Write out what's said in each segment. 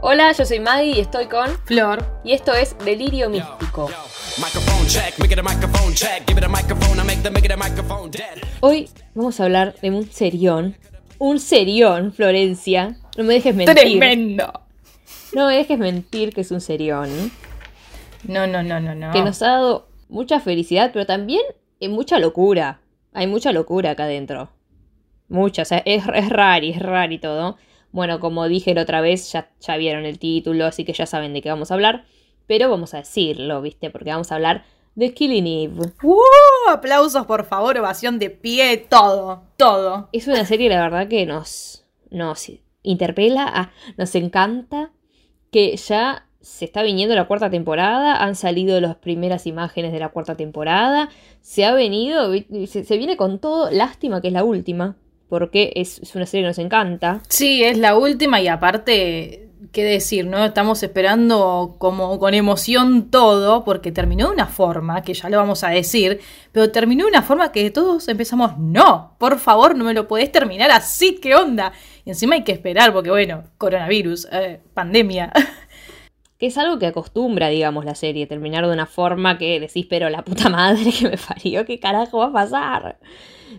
Hola, yo soy Maggie y estoy con Flor. y esto es Delirio Místico. Hoy vamos a hablar de un serión. Un serión, Florencia. No me dejes mentir. Tremendo. No me dejes mentir que es un serión. No, no, no, no, no. Que nos ha dado mucha felicidad, pero también eh, mucha locura. Hay mucha locura acá adentro. Mucha, o sea, es, es rari, es rari y todo. Bueno, como dije la otra vez, ya, ya vieron el título, así que ya saben de qué vamos a hablar. Pero vamos a decirlo, ¿viste? Porque vamos a hablar de Killing Eve. ¡Uh! Aplausos, por favor, ovación de pie, todo, todo. Es una serie, la verdad, que nos, nos interpela, ah, nos encanta. Que ya se está viniendo la cuarta temporada, han salido las primeras imágenes de la cuarta temporada. Se ha venido, se, se viene con todo. Lástima que es la última, porque es, es una serie que nos encanta. Sí, es la última y aparte, ¿qué decir, no? Estamos esperando como con emoción todo, porque terminó de una forma, que ya lo vamos a decir, pero terminó de una forma que todos empezamos, no, por favor, no me lo podés terminar así, ¿qué onda? Y encima hay que esperar, porque bueno, coronavirus, eh, pandemia. Que es algo que acostumbra, digamos, la serie, terminar de una forma que decís, pero la puta madre que me parió, ¿qué carajo va a pasar?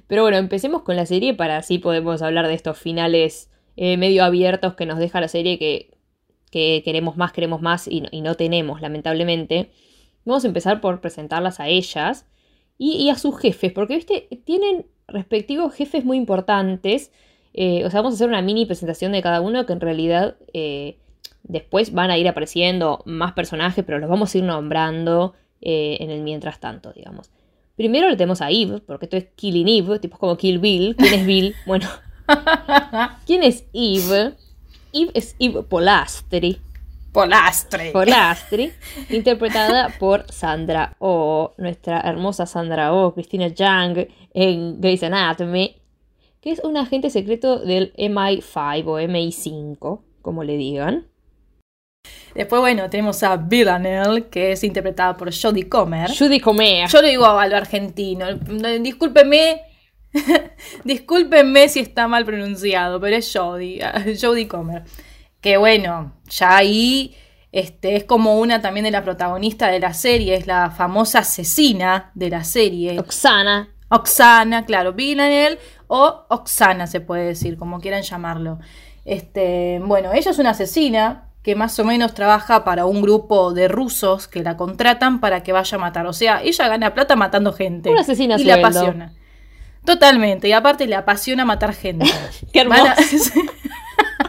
Pero bueno, empecemos con la serie para así podemos hablar de estos finales eh, medio abiertos que nos deja la serie que, que queremos más, queremos más y, no- y no tenemos, lamentablemente. Vamos a empezar por presentarlas a ellas y, a sus jefes, porque, viste, tienen respectivos jefes muy importantes. Eh, o sea, vamos a hacer una mini presentación de cada uno que en realidad eh, después van a ir apareciendo más personajes, pero los vamos a ir nombrando en el mientras tanto, digamos. Primero le tenemos a Eve, porque esto es Killing Eve, tipo como Kill Bill. ¿Quién es Bill? Bueno, ¿quién es Eve? Eve es Eve Polastri. Polastre. Polastri, interpretada por Sandra Oh, nuestra hermosa Sandra Oh, Christina Young en Grey's Anatomy, que es un agente secreto del MI5 o MI5, como le digan. Después, bueno, tenemos a Villanelle, que es interpretada por Jodie Comer. Judy Comer. Yo lo digo a lo argentino. Discúlpeme. Discúlpenme si está mal pronunciado, pero es Jodie, Jodie Comer. Que bueno, ya ahí este, es como una también de la protagonista de la serie, es la famosa asesina de la serie. Oksana. Oksana, claro, Villanelle o Oksana se puede decir, como quieran llamarlo. Este, bueno, ella es una asesina que más o menos trabaja para un grupo de rusos que la contratan para que vaya a matar. O sea, ella gana plata matando gente. Una asesina y le sueldo. apasiona. Totalmente, y aparte le apasiona matar gente. Qué a- hermoso.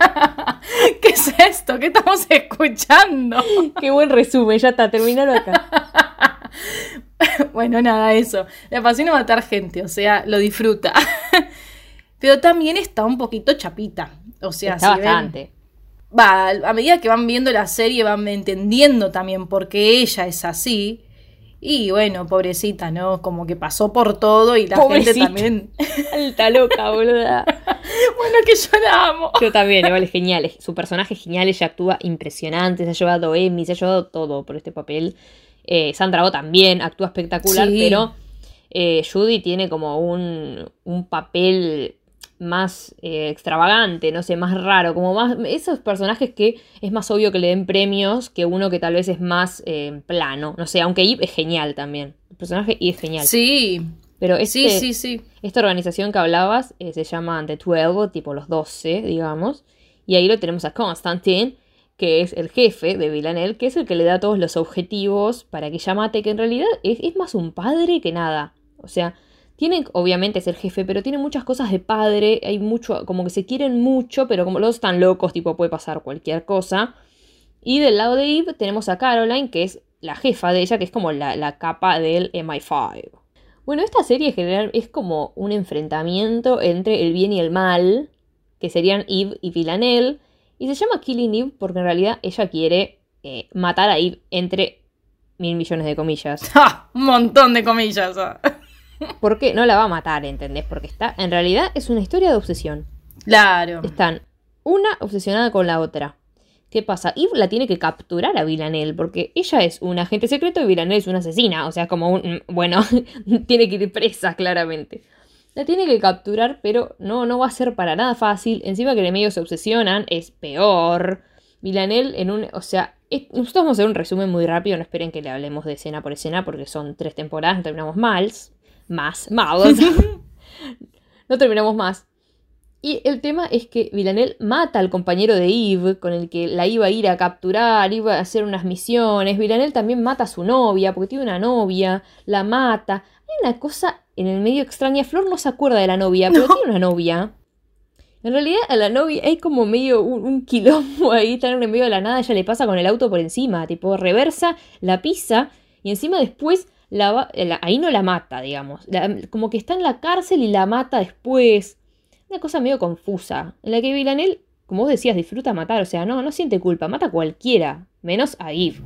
¿Qué es esto? ¿Qué estamos escuchando? Qué buen resumen, ya está, terminaron acá. Bueno, nada, eso. Le apasiona matar gente, o sea, lo disfruta. Pero también está un poquito chapita. O sea, Está si ven- bastante. Va, a medida que van viendo la serie van entendiendo también por qué ella es así. Y bueno, pobrecita, ¿no? Como que pasó por todo y la Pobrecita. gente también. Alta loca, boluda. bueno, que yo la amo. Yo también, igual es genial. Su personaje es genial, ella actúa impresionante, se ha llevado Emmy, se ha llevado todo por este papel. Eh, Sandra Oh también actúa espectacular, Sí. pero eh, Judy tiene como un, un papel más eh, extravagante, no sé, más raro, como más esos personajes que es más obvio que le den premios que uno que tal vez es más eh, plano, no sé, aunque Eve es genial también, el personaje Eve es genial, Sí, pero este, sí, sí, sí. esta organización que hablabas eh, se llama The 12, tipo los 12, digamos. Y ahí lo tenemos a Constantine, que es el jefe de Villanelle, que es el que le da todos los objetivos para que ella mate, que en realidad es, es más un padre que nada. O sea, tienen, obviamente es el jefe, pero tiene muchas cosas de padre, hay mucho, como que se quieren mucho, pero como los están locos, tipo puede pasar cualquier cosa. Y del lado de Eve tenemos a Caroline, que es la jefa de ella, que es como la, la capa del MI5. Bueno, esta serie en general es como un enfrentamiento entre el bien y el mal, que serían Eve y Villanelle, y se llama Killing Eve porque en realidad ella quiere eh, matar a Eve entre mil millones de comillas. ¡Ja! Un montón de comillas. ah. Porque no la va a matar, ¿entendés? Porque está, en realidad es una historia de obsesión. Claro. Están una obsesionada con la otra. ¿Qué pasa? Eve la tiene que capturar a Villanelle, porque ella es un agente secreto y Villanelle es una asesina. O sea, como un. Bueno, tiene que ir presa, claramente. La tiene que capturar, pero no, no va a ser para nada fácil. Encima que en el medio se obsesionan, es peor. Villanel en un... O sea, es- nosotros vamos a hacer un resumen muy rápido, no esperen que le hablemos de escena por escena porque son tres temporadas, no terminamos mal. Más, mal. no terminamos más. Y el tema es que Villanel mata al compañero de Eve, con el que la iba a ir a capturar, iba a hacer unas misiones. Villanel también mata a su novia, porque tiene una novia, la mata. Hay una cosa en el medio extraña. Flor no se acuerda de la novia, pero tiene una novia. En realidad a la novia hay como medio un, un quilombo ahí, están en el medio de la nada, ella le pasa con el auto por encima, tipo reversa, la pisa y encima después la va- la- ahí no la mata, digamos. La- como que está en la cárcel y la mata después. Una cosa medio confusa, en la que Villanel, como vos decías, disfruta matar, o sea, no, no siente culpa, mata a cualquiera, menos a Eve.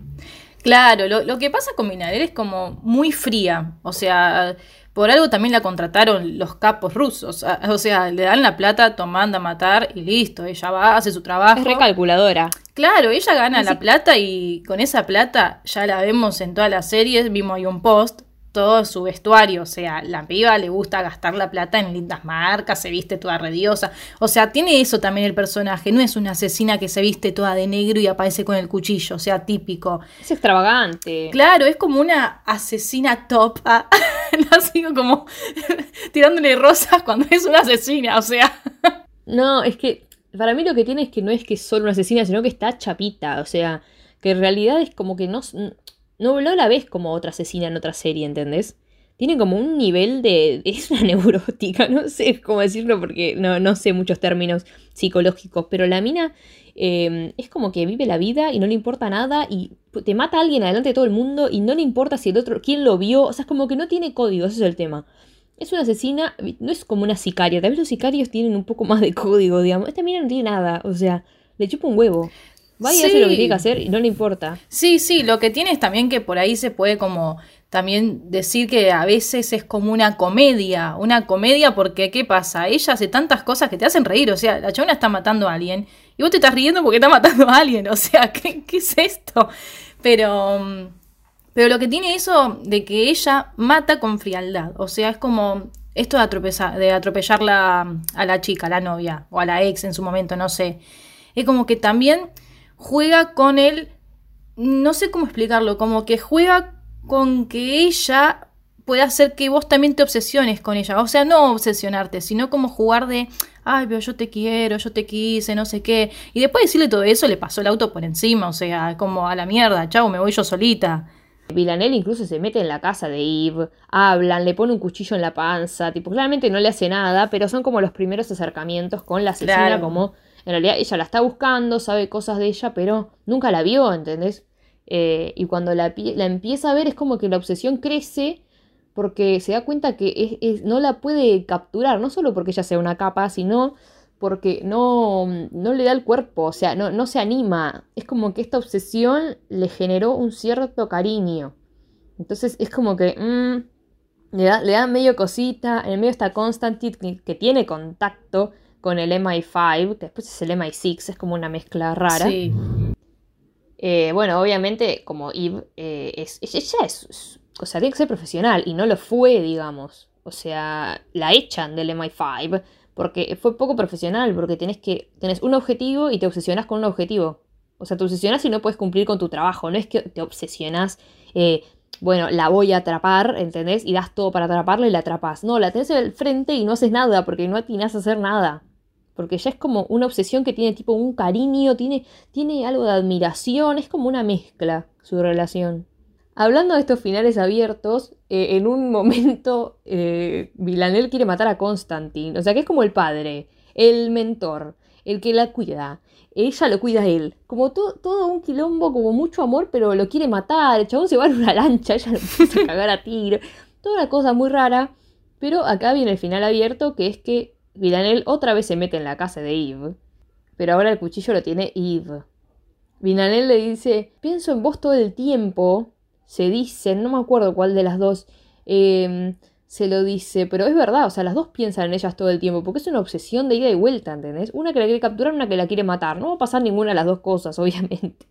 Claro, lo, lo que pasa con Villanel es como muy fría. O sea, por algo también la contrataron los capos rusos. O sea, le dan la plata, tomando a matar y listo. Ella va, hace su trabajo. Es recalculadora. Claro, ella gana la plata y con esa plata ya la vemos en todas las series. Vimos ahí un post, todo su vestuario. O sea, la piba le gusta gastar la plata en lindas marcas, se viste toda rediosa. O sea, tiene eso también el personaje. No es una asesina que se viste toda de negro y aparece con el cuchillo. O sea, típico. Es extravagante. Claro, es como una asesina top. ah, no sigo como tirándole rosas cuando es una asesina. O sea. No, es que para mí lo que tiene es que no es que es solo una asesina, sino que está chapita. O sea, que en realidad es como que no, no, no la ves como otra asesina en otra serie, ¿entendés? Tiene como un nivel de... Es una neurótica, no sé cómo decirlo porque no, no sé muchos términos psicológicos, pero la mina eh, es como que vive la vida y no le importa nada y te mata a alguien adelante de todo el mundo y no le importa si el otro, quién lo vio, o sea, es como que no tiene código, ese es el tema. Es una asesina, no es como una sicaria. Tal vez los sicarios tienen un poco más de código, digamos. Esta mina no tiene nada, o sea, le chupa un huevo. Va y hace lo que tiene que hacer y no le importa. Sí, sí, lo que tiene es también que por ahí se puede como también decir que a veces es como una comedia, una comedia porque ¿qué pasa? Ella hace tantas cosas que te hacen reír, o sea, la chabona está matando a alguien y vos te estás riendo porque está matando a alguien, o sea, ¿qué, qué es esto? Pero, mm, pero lo que tiene eso de que ella mata con frialdad, o sea, es como esto de, atropeza- de atropellar la- a la chica, a la novia o a la ex en su momento, no sé. Es como que también juega con el no sé cómo explicarlo, como que juega con que ella puede hacer que vos también te obsesiones con ella. O sea, no obsesionarte, sino como jugar de, ay, pero yo te quiero, yo te quise, no sé qué. Y después de decirle todo eso, le pasó el auto por encima, o sea, como a la mierda, chao, me voy yo solita. Villanel incluso se mete en la casa de Eve, hablan, le pone un cuchillo en la panza, tipo, claramente no le hace nada, pero son como los primeros acercamientos con la asesina, Claro. como en realidad ella la está buscando, sabe cosas de ella, pero nunca la vio, ¿entendés? Eh, y cuando la, la empieza a ver es como que la obsesión crece porque se da cuenta que es- es- no la puede capturar, no solo porque ella sea una capa, sino porque no, no le da el cuerpo, o sea, no, no se anima. Es como que esta obsesión le generó un cierto cariño. Entonces es como que mm, le, da, le da medio cosita. En el medio está Constantine que, que tiene contacto con el MI5, que después es el MI6, es como una mezcla rara. Sí. Eh, bueno, obviamente, como Eve, eh, es, es- ella es, es- o sea, tiene que ser profesional y no lo fue, digamos. O sea, la echan del MI5 porque fue poco profesional, porque tenés que, tenés un objetivo y te obsesionás con un objetivo. O sea, te obsesionás y no puedes cumplir con tu trabajo. No es que te obsesionás, eh, bueno, la voy a atrapar, ¿entendés? Y das todo para atraparla y la atrapas. No, la tenés al frente y no haces nada porque no atinás a hacer nada. Porque ya es como una obsesión que tiene tipo un cariño, tiene, tiene algo de admiración, es como una mezcla su relación. Hablando de estos finales abiertos, eh, en un momento eh, Villanelle quiere matar a Constantine, o sea que es como el padre, el mentor, el que la cuida, ella lo cuida a él, como to- todo un quilombo, como mucho amor, pero lo quiere matar, el chabón se va en una lancha, ella lo empieza a cagar a tiro, toda una cosa muy rara, pero acá viene el final abierto que es que Villanelle otra vez se mete en la casa de Eve, pero ahora el cuchillo lo tiene Eve. Villanelle le dice, pienso en vos todo el tiempo, se dice, no me acuerdo cuál de las dos eh, se lo dice, pero es verdad, o sea, las dos piensan en ellas todo el tiempo, porque es una obsesión de ida y vuelta, ¿entendés? Una que la quiere capturar, una que la quiere matar, no va a pasar ninguna de las dos cosas, obviamente.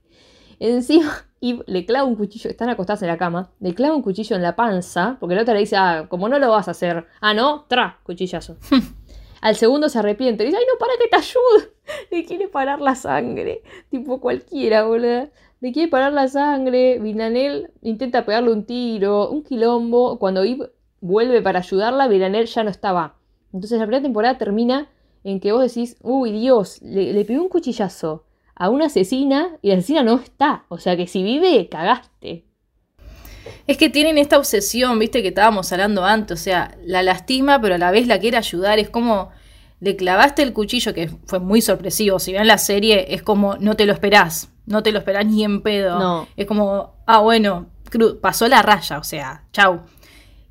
Encima, Eve le clava un cuchillo, están acostadas en la cama, le clava un cuchillo en la panza, porque la otra le dice, ah, como no lo vas a hacer, ah, no, tra, cuchillazo. Al segundo se arrepiente. Dice, ay, no, para que te ayude. Le quiere parar la sangre. Tipo cualquiera, boludo. Le quiere parar la sangre. Villanel intenta pegarle un tiro, un quilombo. Cuando Eve vuelve para ayudarla, Villanel ya no estaba. Entonces la primera temporada termina en que vos decís, uy Dios, le, le un cuchillazo a una asesina y la asesina no está. O sea que si vive, cagaste. Es que tienen esta obsesión, viste, que estábamos hablando antes. O sea, la lastima, pero a la vez la quiere ayudar. Es como le clavaste el cuchillo, que fue muy sorpresivo. Si ven la serie, es como no te lo esperás. No te lo esperás ni en pedo. No. Es como, ah, bueno, pasó la raya, o sea, chau.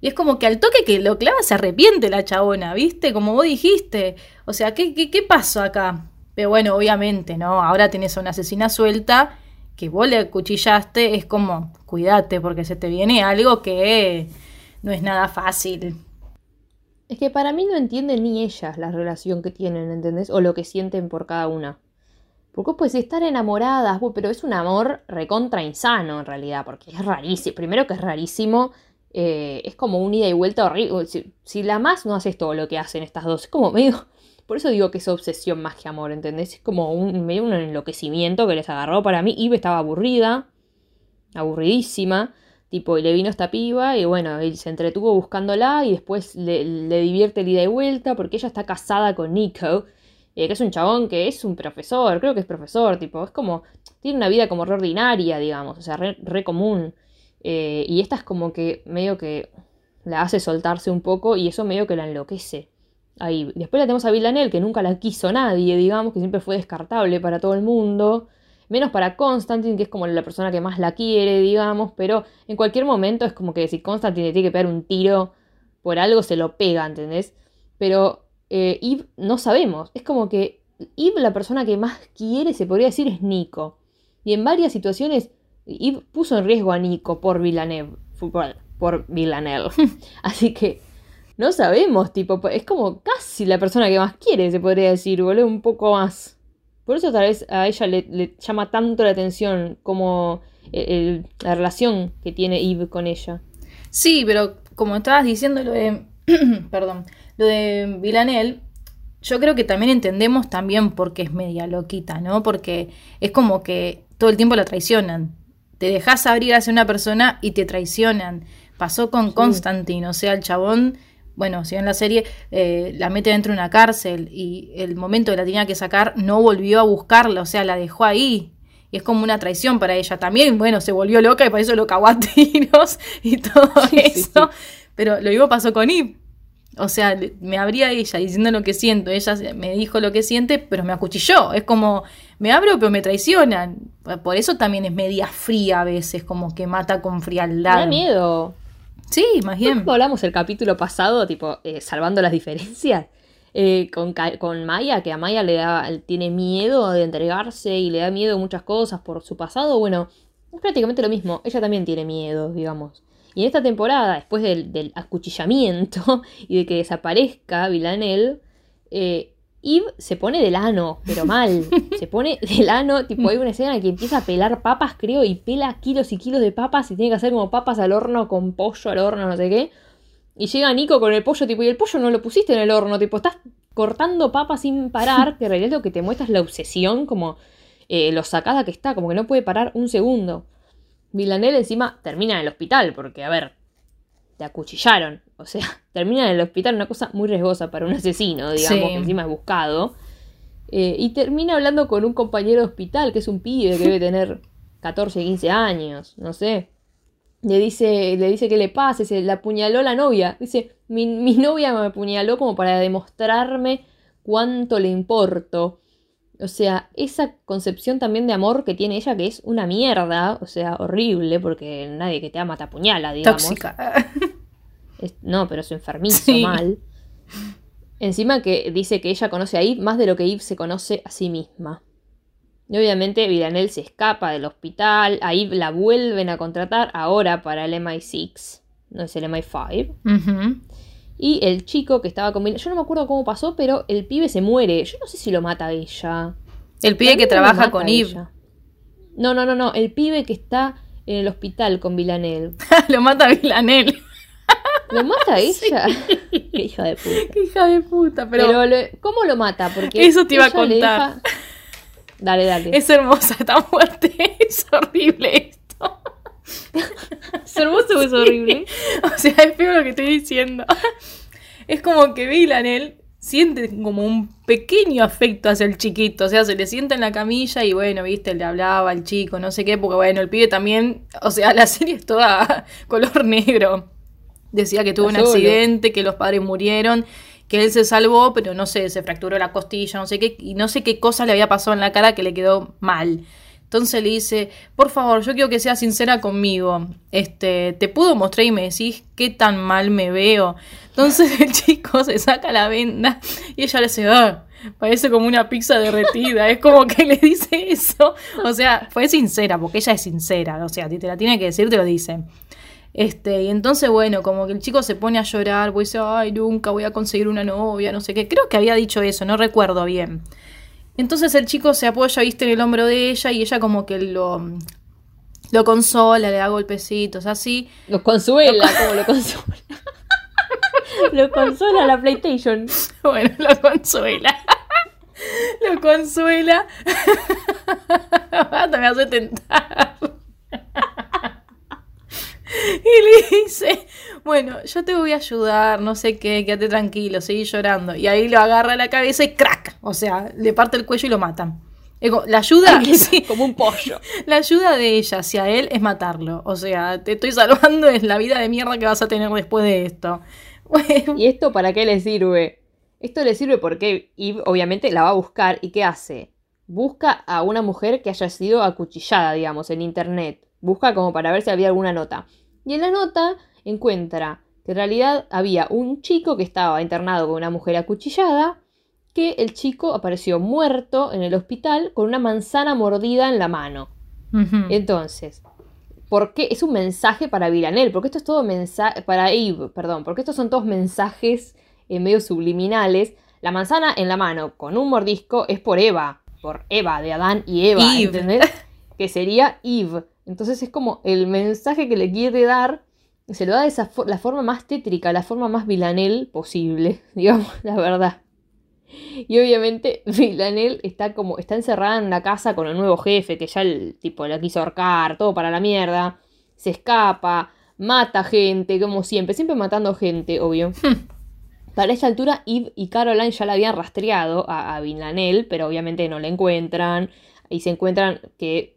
Y es como que al toque que lo clava se arrepiente la chabona, ¿viste? Como vos dijiste. O sea, ¿qué, qué, qué pasó acá? Pero bueno, obviamente, ¿no? Ahora tenés a una asesina suelta que vos le cuchillaste. Es como, cuídate porque se te viene algo que no es nada fácil. Es que para mí no entienden ni ellas la relación que tienen, ¿entendés? O lo que sienten por cada una. Porque podés estar enamoradas, pero es un amor recontra insano en realidad, porque es rarísimo. Primero que es rarísimo, eh, es como un ida y vuelta horrible. Si, si la más no haces todo lo que hacen estas dos, es como medio... Por eso digo que es obsesión más que amor, ¿entendés? Es como un, medio un enloquecimiento que les agarró para mí. Eve estaba aburrida, aburridísima. Tipo, y le vino esta piba y bueno, él se entretuvo buscándola y después le, le divierte el ida y vuelta porque ella está casada con Nico, eh, que es un chabón que es un profesor, creo que es profesor, tipo, es como, tiene una vida como re ordinaria, digamos, o sea, re, re común. Eh, y esta es como que medio que la hace soltarse un poco y eso medio que la enloquece. Ahí. Después la tenemos a Villanelle, que nunca la quiso nadie, digamos, que siempre fue descartable para todo el mundo. Menos para Constantine, que es como la persona que más la quiere, digamos, pero en cualquier momento es como que si Constantine le tiene que pegar un tiro por algo, se lo pega, ¿entendés? Pero eh, no sabemos. Es como que Eve, la persona que más quiere, se podría decir, es Nico. Y en varias situaciones, Eve puso en riesgo a Nico por Villanelle. Por, por Villanelle. Así que no sabemos, tipo, es como casi la persona que más quiere, se podría decir, boludo, un poco más. Por eso tal vez a ella le, le llama tanto la atención como el- el- la relación que tiene Eve con ella. Sí, pero como estabas diciendo lo de. perdón. Lo de Villanelle, yo creo que también entendemos también por qué es media loquita, ¿no? Porque es como que todo el tiempo la traicionan. Te dejas abrir hacia una persona y te traicionan. Pasó con Constantine, o sea, el chabón, bueno, si en la serie eh, la mete dentro de una cárcel y el momento que la tenía que sacar no volvió a buscarla, o sea, la dejó ahí. Y es como una traición para ella. También, bueno, se volvió loca y por eso lo cagó a tiros y todo Sí, sí, eso. Pero lo mismo pasó con Eve. O sea, me abría ella diciendo lo que siento. Ella me dijo lo que siente, pero me acuchilló. Es como, me abro, pero me traicionan. Por eso también es media fría a veces, como que mata con Me frialdad. da miedo. Sí, más bien. Hablamos el capítulo pasado, tipo, eh, salvando las diferencias, eh, con, con Maya, que a Maya le da, tiene miedo de entregarse y le da miedo muchas cosas por su pasado, bueno, es prácticamente lo mismo, ella también tiene miedo, digamos. Y en esta temporada, después del, del acuchillamiento y de que desaparezca Villanelle, eh, Eve se pone del ano, pero mal. se pone del ano, tipo, hay una escena en la que empieza a pelar papas, creo, y pela kilos y kilos de papas y tiene que hacer como papas al horno con pollo al horno, no sé qué. Y llega Nico con el pollo, tipo, y el pollo no lo pusiste en el horno, tipo, estás cortando papas sin parar, que en realidad lo que te muestra es la obsesión, como eh, lo sacada que está, como que no puede parar un segundo. Villanelle encima termina en el hospital, porque, a ver, te acuchillaron. O sea, termina en el hospital, una cosa muy riesgosa para un asesino, digamos, Sí. que encima es buscado. Eh, y termina hablando con un compañero de hospital, que es un pibe que debe tener 14, 15 años, no sé. Le dice, le dice que le pasa, se le apuñaló la novia. Dice, mi, mi novia me apuñaló como para demostrarme cuánto le importo. O sea, esa concepción también de amor que tiene ella, que es una mierda, o sea, horrible, porque nadie que te ama te apuñala, digamos. Tóxica. Es- no, pero es enfermizo, Sí. mal. Encima que dice que ella conoce a Eve más de lo que Eve se conoce a sí misma. Y obviamente Villanelle se escapa del hospital, a Eve la vuelven a contratar ahora para el MI6, no es el MI5. Ujú. Y el chico que estaba con yo no me acuerdo cómo pasó, pero el pibe se muere. Yo no sé si lo mata a ella. El pibe que trabaja con ella. No, no, no, no, el pibe que está en el hospital con Villanelle. Lo mata Villanelle. ¿Lo mata ella? Qué hija de puta. Qué hija de puta, pero, Pero, lo- ¿cómo lo mata? Porque Eso te iba a contar. deja- Dale, dale. es hermosa esta muerte. Es horrible esto. Es hermoso o es horrible. O sea, es feo lo que estoy diciendo. Es como que Villanel siente como un pequeño afecto hacia el chiquito. O sea, se le sienta en la camilla y bueno, viste, le hablaba al chico, no sé qué, porque bueno, el pibe también. O sea, la serie es toda color negro. Decía que tuvo un accidente, que los padres murieron, que él se salvó, pero no sé, se fracturó la costilla, no sé qué, y no sé qué cosa le había pasado en la cara que le quedó mal. Entonces le dice, por favor, yo quiero que seas sincera conmigo. Este, ¿te puedo mostrar y me decís qué tan mal me veo? Entonces el chico se saca la venda y ella le dice, ah, parece como una pizza derretida. es como que le dice eso. O sea, fue sincera, porque ella es sincera. O sea, te la tiene que decir, te lo dice. Este, y entonces, bueno, como que el chico se pone a llorar, pues dice, ay, nunca voy a conseguir una novia, no sé qué. Creo que había dicho eso, no recuerdo bien. Entonces el chico se apoya, viste, en el hombro de ella y ella como que lo, lo consola, le da golpecitos, así. Lo consuela, como lo consuela. lo consuela la PlayStation. Bueno, lo consuela. lo consuela. Me hace tentar. y le dice, bueno, yo te voy a ayudar, no sé qué, quédate tranquilo, seguí llorando. Y ahí lo agarra a la cabeza y crack. O sea, le parte el cuello y lo matan. La ayuda, sí, Como un pollo. la ayuda de ella hacia él es matarlo. O sea, te estoy salvando es la vida de mierda que vas a tener después de esto. Bueno, ¿Y esto para qué le sirve? Esto le sirve porque Eve obviamente la va a buscar y ¿qué hace? Busca a una mujer que haya sido acuchillada, digamos, en internet. Busca como para ver si había alguna nota. Y en la nota encuentra que en realidad había un chico que estaba internado con una mujer acuchillada, que el chico apareció muerto en el hospital con una manzana mordida en la mano. Entonces, ¿por qué? Es un mensaje para Villanel, porque esto es todo mensaje, para Eve, perdón, porque estos son todos mensajes eh, medio subliminales. La manzana en la mano con un mordisco es por Eva, por Eva, de Adán y Eva, Eve. ¿entendés? Que sería Eve. Entonces es como el mensaje que le quiere dar, se lo da de esa la forma más tétrica, la forma más Villanel posible, digamos, la verdad. Y obviamente Villanel está como, está encerrada en la casa con el nuevo jefe, que ya el tipo la quiso ahorcar, todo para la mierda. Se escapa, mata gente, como siempre, siempre matando gente, obvio. Para esta altura, Eve y Caroline ya la habían rastreado a, a Villanel, pero obviamente no la encuentran. Y se encuentran que.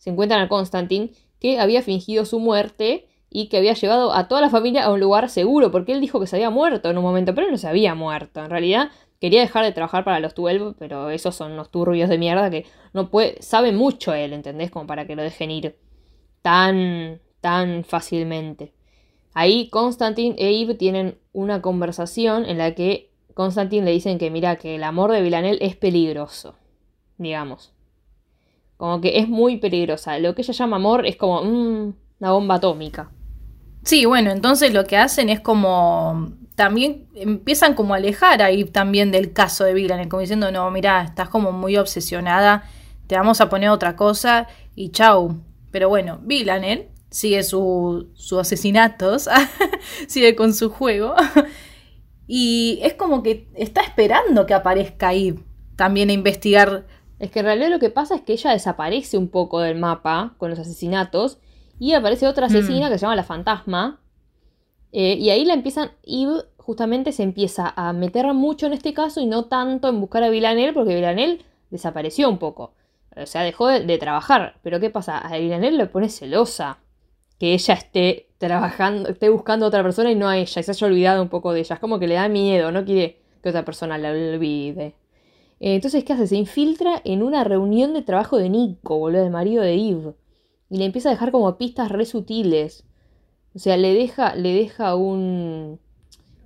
Se encuentran a Constantine, que había fingido su muerte y que había llevado a toda la familia a un lugar seguro, porque él dijo que se había muerto en un momento, pero no se había muerto. En realidad, quería dejar de trabajar para los 12, pero esos son unos turbios de mierda que no puede. Sabe mucho él, ¿entendés? Como para que lo dejen ir tan. tan fácilmente. Ahí Constantine e Eve tienen una conversación en la que Constantine le dicen que mira que el amor de Villanel es peligroso, digamos. Como que es muy peligrosa. Lo que ella llama amor es como mm, una bomba atómica. Sí, bueno, entonces lo que hacen es como también empiezan como a alejar ahí también del caso de Villanel, como diciendo, no, mira, estás como muy obsesionada, te vamos a poner otra cosa y chau. Pero bueno, Villanel sigue su- sus asesinatos, sigue con su juego y es como que está esperando que aparezca ahí también a investigar. Es que en realidad lo que pasa es que ella desaparece un poco del mapa con los asesinatos y aparece otra asesina que se llama la fantasma. eh, y ahí la empiezan, Eve justamente se empieza a meter mucho en este caso y no tanto en buscar a Villanel porque Villanel desapareció un poco. O sea, dejó de, de trabajar. Pero ¿qué pasa? A Villanel le pone celosa que ella esté trabajando, esté buscando a otra persona y no a ella, y se haya olvidado un poco de ella. Es como que le da miedo, no quiere que otra persona la olvide. Eh, Entonces, ¿qué hace? Se infiltra en una reunión de trabajo de Nico, boludo, del marido de Eve. Y le empieza a dejar como pistas re sutiles. O sea, le deja, le deja un,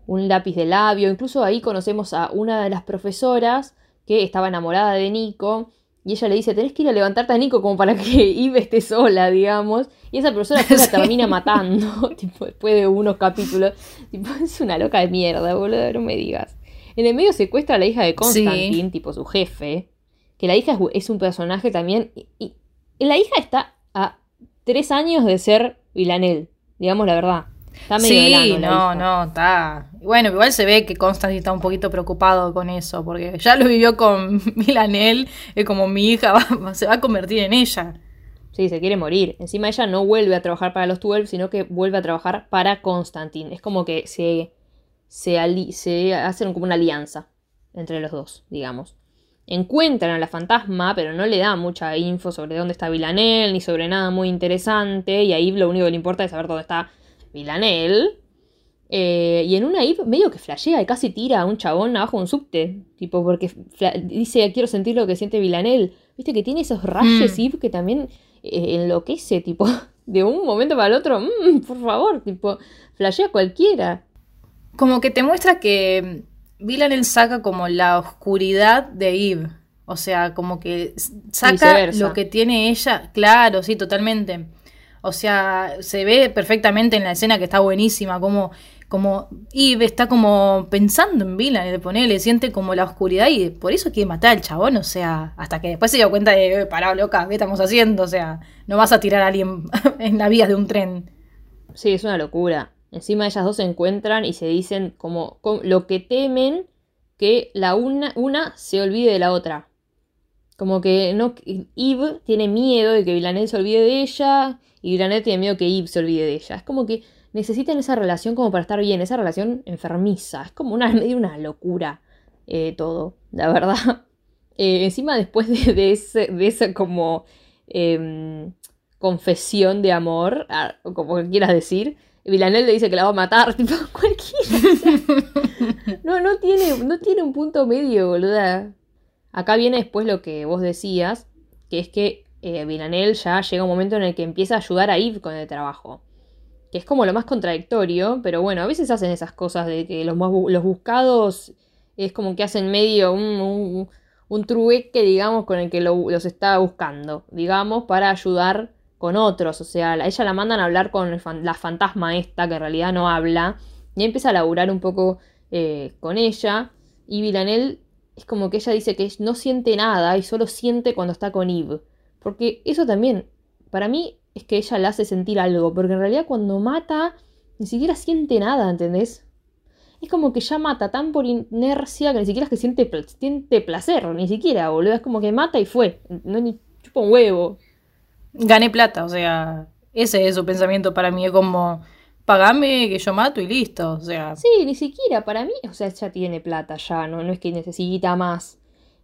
un lápiz de labio. Incluso ahí conocemos a una de las profesoras que estaba enamorada de Nico. Y ella le dice, tenés que ir a levantarte a Nico como para que Eve esté sola, digamos. Y esa profesora después la termina matando, tipo, después de unos capítulos. Tipo, es una loca de mierda, boludo, no me digas. En el medio secuestra a la hija de Constantine, tipo su jefe. Que la hija es, es un personaje también. Y, y la hija está a tres años de ser Villanel, digamos la verdad. Está medio Sí, no, no, está. Bueno, igual se ve que Constantine está un poquito preocupado con eso, porque ya lo vivió con Milanel, es como mi hija va- se va a convertir en ella. Sí, se quiere morir. Encima ella no vuelve a trabajar para los 12, sino que vuelve a trabajar para Constantine. Es como que se, se, ali- se hacen como una alianza entre los dos, digamos. Encuentran a la fantasma, pero no le da mucha info sobre dónde está Villanelle, ni sobre nada muy interesante. Y a Eve lo único que le importa es saber dónde está Villanelle. Eh, y en una Eve medio que flashea y casi tira a un chabón abajo de un subte. Tipo, porque dice, quiero sentir lo que siente Villanelle. Viste que tiene esos rayos Mm. Eve que también eh, enloquece, tipo, de un momento para el otro. "Mm, por favor, tipo, flashea cualquiera. Como que te muestra que Villanel saca como la oscuridad de Eve. O sea, como que saca Viceversa. lo que tiene ella. Claro, sí, totalmente. O sea, se ve perfectamente en la escena que está buenísima, como, como Eve está como pensando en Villanel, ponele, siente como la oscuridad y por eso quiere matar al chabón, o sea, hasta que después se dio cuenta de, "Eh, pará, loca, ¿qué estamos haciendo? O sea, no vas a tirar a alguien en la vía de un tren. Sí, es una locura. Encima ellas dos se encuentran y se dicen como, lo que temen que la una, una se olvide de la otra. Como que no, Eve tiene miedo de que Villanelle se olvide de ella y Villanelle tiene miedo que Eve se olvide de ella. Es como que necesitan esa relación como para estar bien, esa relación enfermiza. Es como una, medio una locura eh, todo, la verdad. Eh, encima después de, ese, de esa como em, confesión de amor, ah, como que quieras decir, Villanelle le dice que la va a matar, tipo, cualquiera. no, no tiene, no tiene un punto medio, boluda. Acá viene después lo que vos decías, que es que eh, ya llega un momento en el que empieza a ayudar a Eve con el trabajo. Que es como lo más contradictorio, pero bueno, a veces hacen esas cosas de que los, más bu- los buscados es como que hacen medio un, un, un trueque, digamos, con el que lo- los está buscando, digamos, para ayudar con otros. O sea, a ella la mandan a hablar con la fantasma esta, que en realidad no habla, y empieza a laburar un poco eh, con ella. Y Villanelle es como que ella dice que no siente nada y solo siente cuando está con Eve. Porque eso también, para mí, es que ella la hace sentir algo. Porque en realidad cuando mata, ni siquiera siente nada, ¿entendés? Es como que ya mata tan por inercia que ni siquiera es que siente, siente placer, ni siquiera, boludo. Es como que mata y fue. No ni chupa un huevo. Gané plata, o sea, ese es su pensamiento para mí, es como, pagame que yo mato y listo, o sea, Sí, ni siquiera, para mí, o sea, ya tiene plata ya, no, no es que necesita más.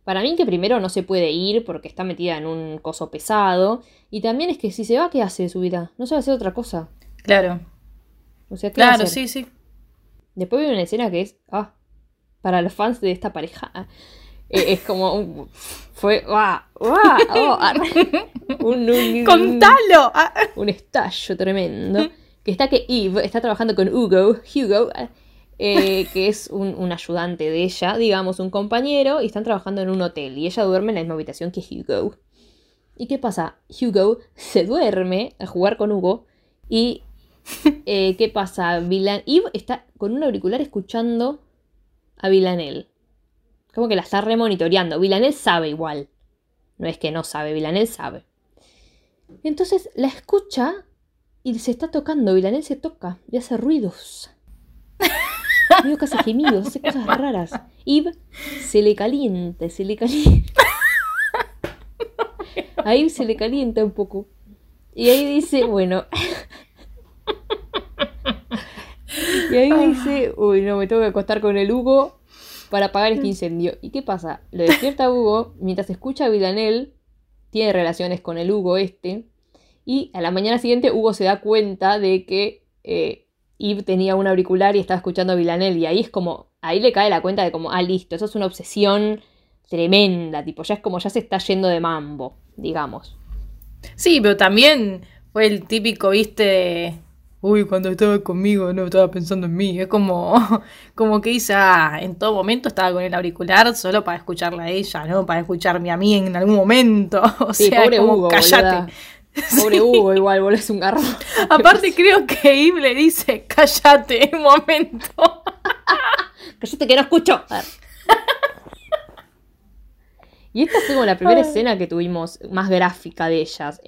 Para mí que primero no se puede ir porque está metida en un coso pesado. Y también es que si se va, ¿qué hace de su vida? No sabe hacer otra cosa. claro, O sea, ¿qué claro, sí, sí. Después viene una escena que es, ah, para los fans de esta pareja, es como un, fue, oh, un, un- ¡Contalo! Un estallo tremendo. Que está que Eve está trabajando con Hugo, Hugo, eh, que es un, un ayudante de ella, digamos, un compañero, y están trabajando en un hotel. Y ella duerme en la misma habitación que Hugo. ¿Y qué pasa? Hugo se duerme a jugar con Hugo. Y eh, ¿qué pasa? Villan Eve está con un auricular escuchando a Villanelle. Como que la está remonitoreando. Villanelle sabe igual. No es que no sabe, Villanelle sabe. Entonces la escucha y se está tocando. Villanelle se toca y hace ruidos. Medio casi gemidos, hace cosas raras. Eve se le calienta, se le calienta. A Eve se le calienta un poco. Y ahí dice, bueno. Y ahí dice, uy, no, me tengo que acostar con el Hugo para apagar este incendio. ¿Y qué pasa? Lo despierta Hugo, mientras escucha a Villanelle, tiene relaciones con el Hugo este, y a la mañana siguiente Hugo se da cuenta de que eh, tenía un auricular y estaba escuchando a Villanelle, y ahí es como, ahí le cae la cuenta de como, ah, listo, eso es una obsesión tremenda, tipo, ya es como, ya se está yendo de mambo, digamos. Sí, pero también fue el típico, viste, uy, cuando estaba conmigo no estaba pensando en mí, es como, como que ah, en todo momento estaba con el auricular solo para escucharla a ella, ¿no? Para escucharme a mí en algún momento, o Sí, sea, pobre como, Hugo, boluda. Pobre Hugo, igual, boludo, es un garro. Aparte creo que Eve le dice, cállate un momento. Cállate que no escucho. A ver. Y esta fue como la primera escena que tuvimos más gráfica de ellas.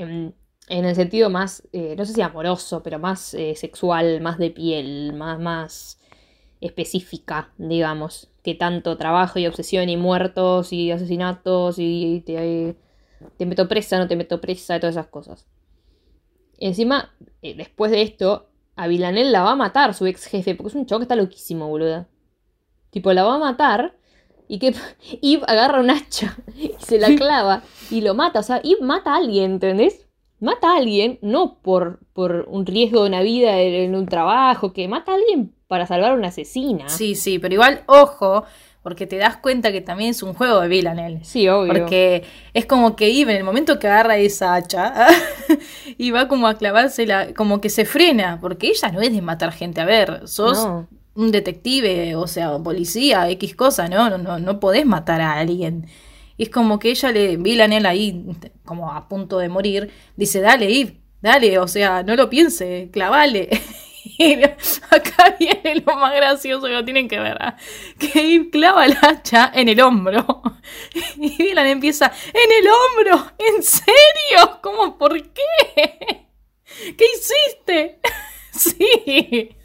En el sentido más, eh, no sé si amoroso, pero más eh, sexual, más de piel, más, más específica, digamos, que tanto trabajo y obsesión y muertos y asesinatos y te, te meto presa, no te meto presa y todas esas cosas. Encima, eh, después de esto, a Villanel la va a matar su ex jefe, porque es un chavo que está loquísimo, boluda. Tipo, la va a matar y que Eve agarra un hacha y se la clava y lo mata. O sea, Eve mata a alguien, ¿entendés? Mata a alguien, no por, por un riesgo de una vida en un trabajo, que mata a alguien para salvar a una asesina. Sí, sí, pero igual, ojo, porque te das cuenta que también es un juego de Villanelle. Sí, obvio. Porque es como que Eve en el momento que agarra esa hacha y va como a clavársela, como que se frena, porque ella no es de matar gente. A ver, sos No. un detective, o sea, policía, X cosa, ¿no? No, no, no podés matar a alguien. Y es como que ella le, Villanelle ahí, como a punto de morir, dice, dale, Eve, dale, o sea, no lo piense, clavale. Y acá viene lo más gracioso que lo tienen que ver. ¿ah? Que Eve clava el hacha en el hombro. Y Dylan empieza, ¿en el hombro? ¿En serio? ¿Cómo? ¿Por qué? ¿Qué hiciste? Sí.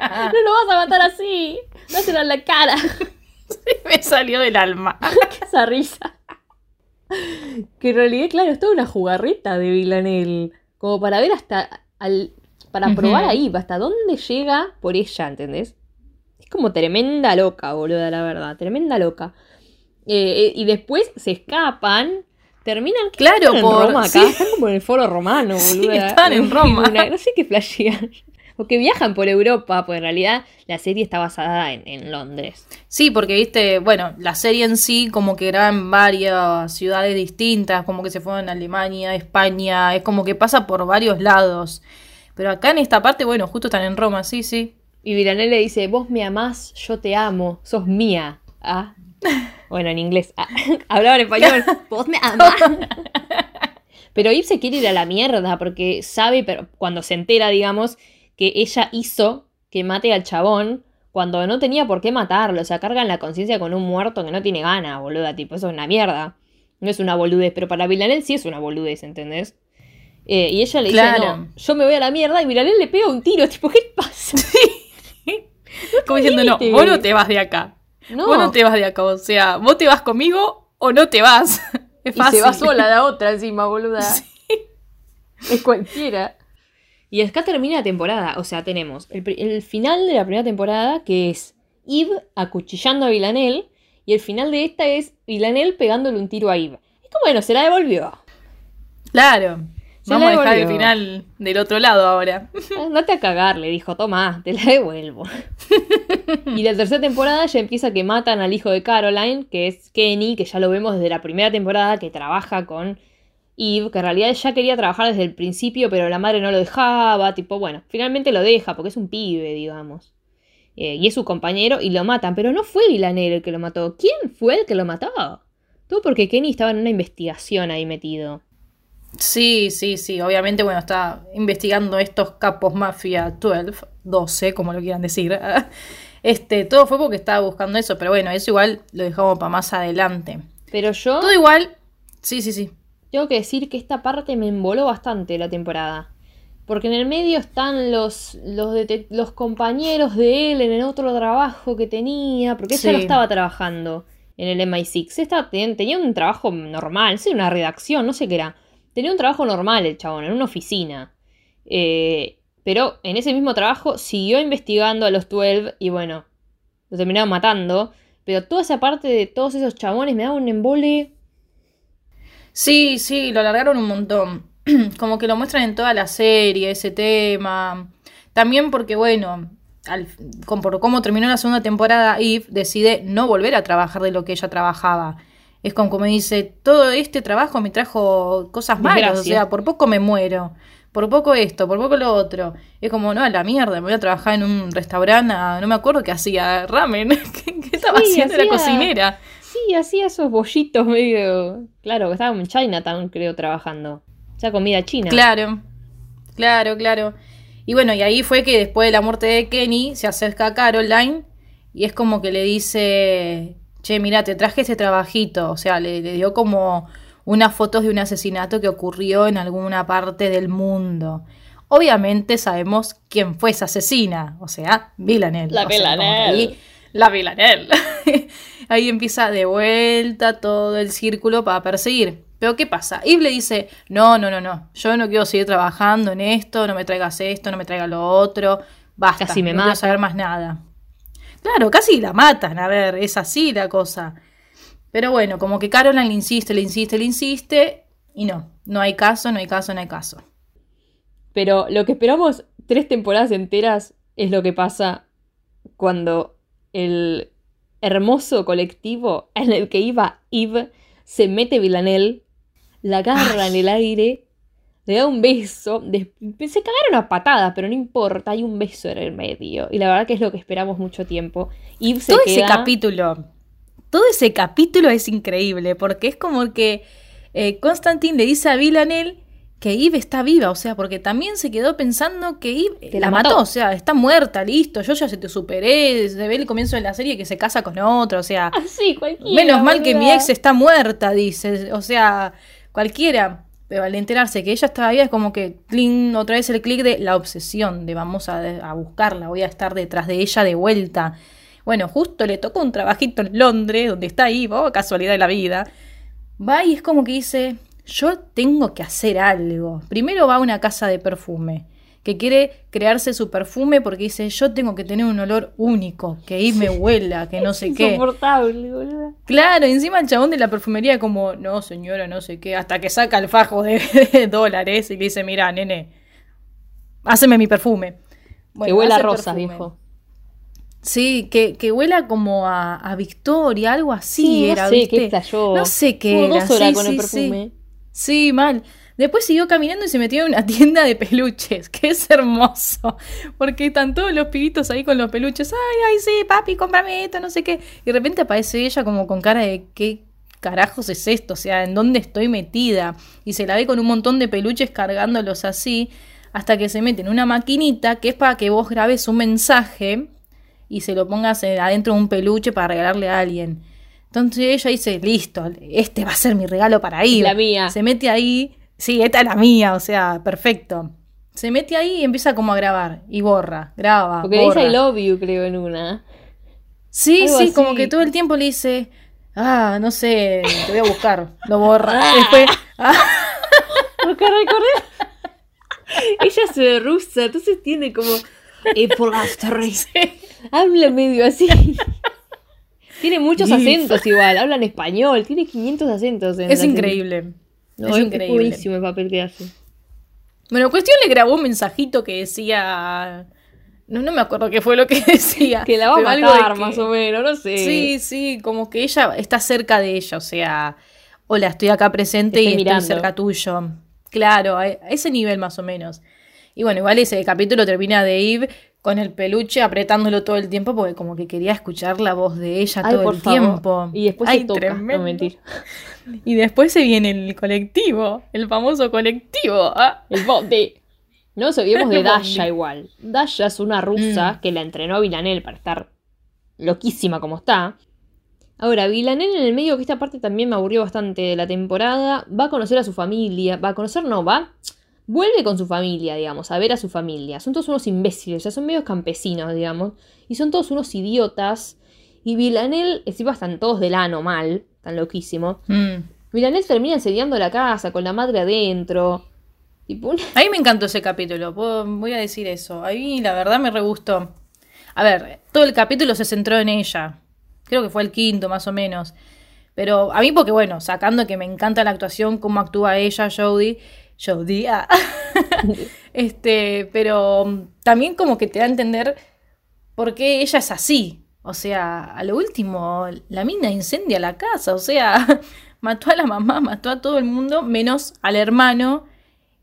No lo vas a matar así. Dáselo en la cara. Me salió del alma. Esa risa. Que en realidad, claro, es toda una jugarreta de Villanel. Como para ver hasta. Al, para probar ahí, hasta dónde llega por ella, ¿entendés? Es como tremenda loca, boluda, la verdad. Tremenda loca. Eh, eh, y después se escapan. Terminan. ¿qué Claro, están en por- Roma acá. sí. Están como en el foro romano, Sí, boluda. están en Roma. No sé qué flashean. Porque viajan por Europa, pues en realidad la serie está basada en, en Londres. Sí, porque viste, bueno, la serie en sí como que era en varias ciudades distintas, como que se fueron a Alemania, España, es como que pasa por varios lados. Pero acá en esta parte, bueno, justo están en Roma, sí, sí. Y Villanelle le dice, vos me amás, yo te amo, sos mía. Ah. Bueno, en inglés. Ah. Hablaba en español. vos me amás. Pero Eve se quiere ir a la mierda porque sabe, pero cuando se entera, digamos, que ella hizo que mate al chabón cuando no tenía por qué matarlo. O sea, cargan la conciencia con un muerto que no tiene gana, boluda. Tipo, eso es una mierda. No es una boludez, pero para Villanelle sí es una boludez, ¿entendés? Eh, y ella le dice, Claro. no, yo me voy a la mierda y Villanelle le pega un tiro. Tipo, ¿qué pasa? Como diciendo, no, vos no te vas de acá. No. Vos no te vas de acá, o sea, vos te vas conmigo o no te vas. Es Y fácil. se va sola la otra encima, boluda. Es cualquiera. Y acá termina la temporada. O sea, tenemos el, final de la primera temporada, que es Eve acuchillando a Villanelle. Y el final de esta es Villanelle pegándole un tiro a Eve. Es como, bueno, se la devolvió. Claro. Se Vamos a dejar el final del otro lado ahora. Andate a cagar, le dijo, toma, te la devuelvo. y la tercera temporada ya empieza que matan al hijo de Caroline, que es Kenny, que ya lo vemos desde la primera temporada, que trabaja con Eve, que en realidad ya quería trabajar desde el principio, pero la madre no lo dejaba, tipo, bueno, finalmente lo deja, porque es un pibe, digamos. Eh, y es su compañero, y lo matan, pero no fue Villanelle el que lo mató. ¿Quién fue el que lo mató? Todo porque Kenny estaba en una investigación ahí metido. Sí, sí, sí. Obviamente, bueno, está investigando estos capos mafia 12, 12, como lo quieran decir. Este, todo fue porque estaba buscando eso, pero bueno, eso igual lo dejamos para más adelante. Pero yo... Todo igual. Sí, sí, sí. Tengo que decir que esta parte me emboló bastante la temporada. Porque en el medio están los, los, compañeros de él en el otro trabajo que tenía. Porque ella no Sí. estaba trabajando en el MI6. Estaba, ten- tenía un trabajo normal. Sí, una redacción, no sé qué era. Tenía un trabajo normal el chabón, en una oficina. Eh, pero en ese mismo trabajo siguió investigando a los 12 y bueno, lo terminaron matando. Pero toda esa parte de todos esos chabones me daba un embole Sí, sí, lo alargaron un montón. Como que lo muestran en toda la serie, ese tema. También porque, bueno, al, con- por cómo terminó la segunda temporada, Eve decide no volver a trabajar de lo que ella trabajaba. Es como, como dice, todo este trabajo me trajo cosas malas, o sea, por poco me muero. Por poco esto, por poco lo otro. Es como, no, a la mierda, me voy a trabajar en un restaurante, a- no me acuerdo qué hacía, ramen. ¿Qué, qué estaba Sí, haciendo? Hacía- cocinera. Sí, hacía esos bollitos medio. Claro, estaba en Chinatown, creo, trabajando. O sea, comida china. Claro, claro, claro. Y bueno, y ahí fue que después de la muerte de Kenny se acerca a Caroline y es como que le dice, che, mira, te traje este trabajito. O sea, le, le dio como unas fotos de un asesinato que ocurrió en alguna parte del mundo. Obviamente sabemos quién fue esa asesina, o sea, Villanelle. La O sea, Villanelle. La Villanelle. ahí empieza de vuelta todo el círculo para perseguir. Pero ¿qué pasa? Yves le dice, no, no, no, no, yo no quiero seguir trabajando en esto, no me traigas esto, no me traigas lo otro, basta, Casi me no quiero saber más nada. Claro, casi la matan, a ver, es así la cosa. Pero bueno, como que Caroline le insiste, le insiste, le insiste, y no, no hay caso, no hay caso, no hay caso. Pero lo que esperamos tres temporadas enteras es lo que pasa cuando el hermoso colectivo en el que iba Eve se mete Villanelle, la agarra en el aire, le da un beso, se cagaron a patadas, pero no importa, hay un beso en el medio. Y la verdad que es lo que esperamos mucho tiempo. Eve se todo ese capítulo, todo ese capítulo es increíble, porque es como que eh, Constantine le dice a Villanelle que Eve está viva, o sea, porque también se quedó pensando que Eve Que la, la mató. mató. o sea, está muerta, listo, yo ya se te superé, se ve el comienzo de la serie que se casa con otro, o sea, Así, cualquiera. menos mal que mi ex está muerta, dice, o sea, cualquiera. Pero al enterarse que ella estaba viva es como que cling, otra vez el clic de la obsesión, de vamos a, a buscarla, voy a estar detrás de ella de vuelta. Bueno, justo le tocó un trabajito en Londres, donde está ahí, oh, casualidad de la vida. Va y es como que dice, yo tengo que hacer algo. Primero va a una casa de perfume, que quiere crearse su perfume porque dice, yo tengo que tener un olor único, que ahí me huela, que no sé qué. Insoportable, boluda. Claro, encima el chabón de la perfumería como, no señora, no sé qué, hasta que saca el fajo de, de dólares y le dice, mira, nene, háceme mi perfume. que huela a hace el rosa, perfume. viejo. Sí, que, que huela como a, a Victoria, algo así Sí, no era, sé ¿viste? qué. No sé qué era. dos horas sí, con el perfume. Sí. Sí, mal. Después siguió caminando y se metió en una tienda de peluches, que es hermoso, porque están todos los pibitos ahí con los peluches, ay, ay, sí, papi, cómprame esto, no sé qué. Y de repente aparece ella como con cara de, ¿qué carajos es esto? O sea, ¿en dónde estoy metida? Y se la ve con un montón de peluches cargándolos así, hasta que se mete en una maquinita que es para que vos grabes un mensaje y se lo pongas adentro de un peluche para regalarle a alguien. Entonces ella dice, listo, este va a ser mi regalo para ir. La mía. Se mete ahí, sí, esta es la mía, o sea, perfecto. Se mete ahí y empieza como a grabar y borra, graba. Porque borra. dice I love you, creo, en una. Sí, algo sí, así. como que todo el tiempo le dice, ah, no sé, te voy a buscar. Lo borra. Después, ah, recordé. Ella es rusa, entonces tiene como. Eh, por las torres. Habla medio así. Tiene muchos Gif. acentos igual, habla en español, tiene 500 acentos. En es la serie. increíble. No, es es increíble. buenísimo el papel que hace. Bueno, cuestión le grabó un mensajito que decía. No, no me acuerdo qué fue lo que decía. Que la va a pero algo de matar, que- más o menos, no sé. Sí, sí, como que ella está cerca de ella, o sea, hola, estoy acá presente Te y estoy cerca tuyo. Claro, a a ese nivel más o menos. Y bueno, igual ese capítulo termina de Eve con el peluche apretándolo todo el tiempo porque como que quería escuchar la voz de ella Ay, todo por el favor. tiempo. Y después Ay, se toca. No mentir. Y después se viene el colectivo, el famoso colectivo. ah. El bondi. No nos olvidemos de. Dasha igual. Dasha es una rusa Mm. que la entrenó Villanelle para estar loquísima como está. Ahora, Villanelle en el medio, que esta parte también me aburrió bastante de la temporada, va a conocer a su familia. Va a conocer, no, va. Vuelve con su familia, digamos, a ver a su familia. Son todos unos imbéciles, ya son medios campesinos, digamos. Y son todos unos idiotas. Y Villanelle, encima están todos del ano mal, tan loquísimo. Mm. Villanelle termina enseñando la casa con la madre adentro. Tipo, una- A mí me encantó ese capítulo, voy a decir eso. A mí la verdad me re gustó. A ver, todo el capítulo se centró en ella. Creo que fue el quinto más o menos. Pero a mí porque bueno, sacando que me encanta la actuación, cómo actúa ella, Jodie. Jodie, ah. este, pero mm, también como que te da a entender por qué ella es así. O sea, a lo último, la mina incendia la casa. O sea, mató a la mamá, mató a todo el mundo, menos al hermano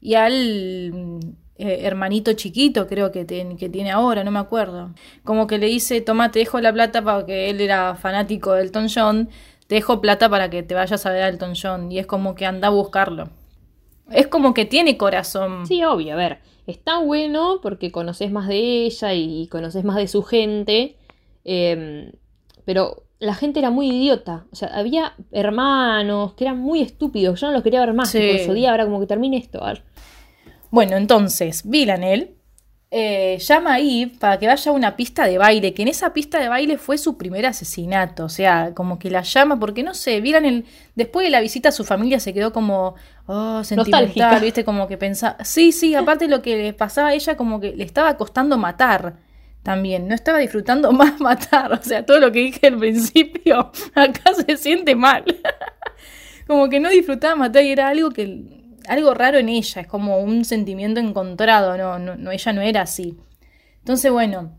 y al mm, eh, hermanito chiquito, creo que, ten- que tiene ahora, no me acuerdo. Como que le dice, toma, te dejo la plata porque él era fanático del Elton John, te dejo plata para que te vayas a ver a Elton John. Y es como que anda a buscarlo. Es como que tiene corazón. Sí, obvio, a ver. Está bueno porque conoces más de ella y conoces más de su gente. eh, pero la gente era muy idiota. O sea, había hermanos que eran muy estúpidos. Yo no los quería ver más. Sí. Tipo, los odiaba, era como que termine esto. a ver. Bueno, entonces, Villanel eh, llama a Eve para que vaya a una pista de baile, que en esa pista de baile fue su primer asesinato. O sea, como que la llama, porque no sé, Villanel, después de la visita a su familia se quedó como, oh, sentimental, Nostálgica. viste, como que pensaba. Sí, sí, aparte lo que le pasaba a ella, como que le estaba costando matar. También, no estaba disfrutando más matar. O sea, todo lo que dije al principio, acá se siente mal. como que no disfrutaba matar y era algo que algo raro en ella, es como un sentimiento encontrado, no, no, no, ella no era así. Entonces, bueno,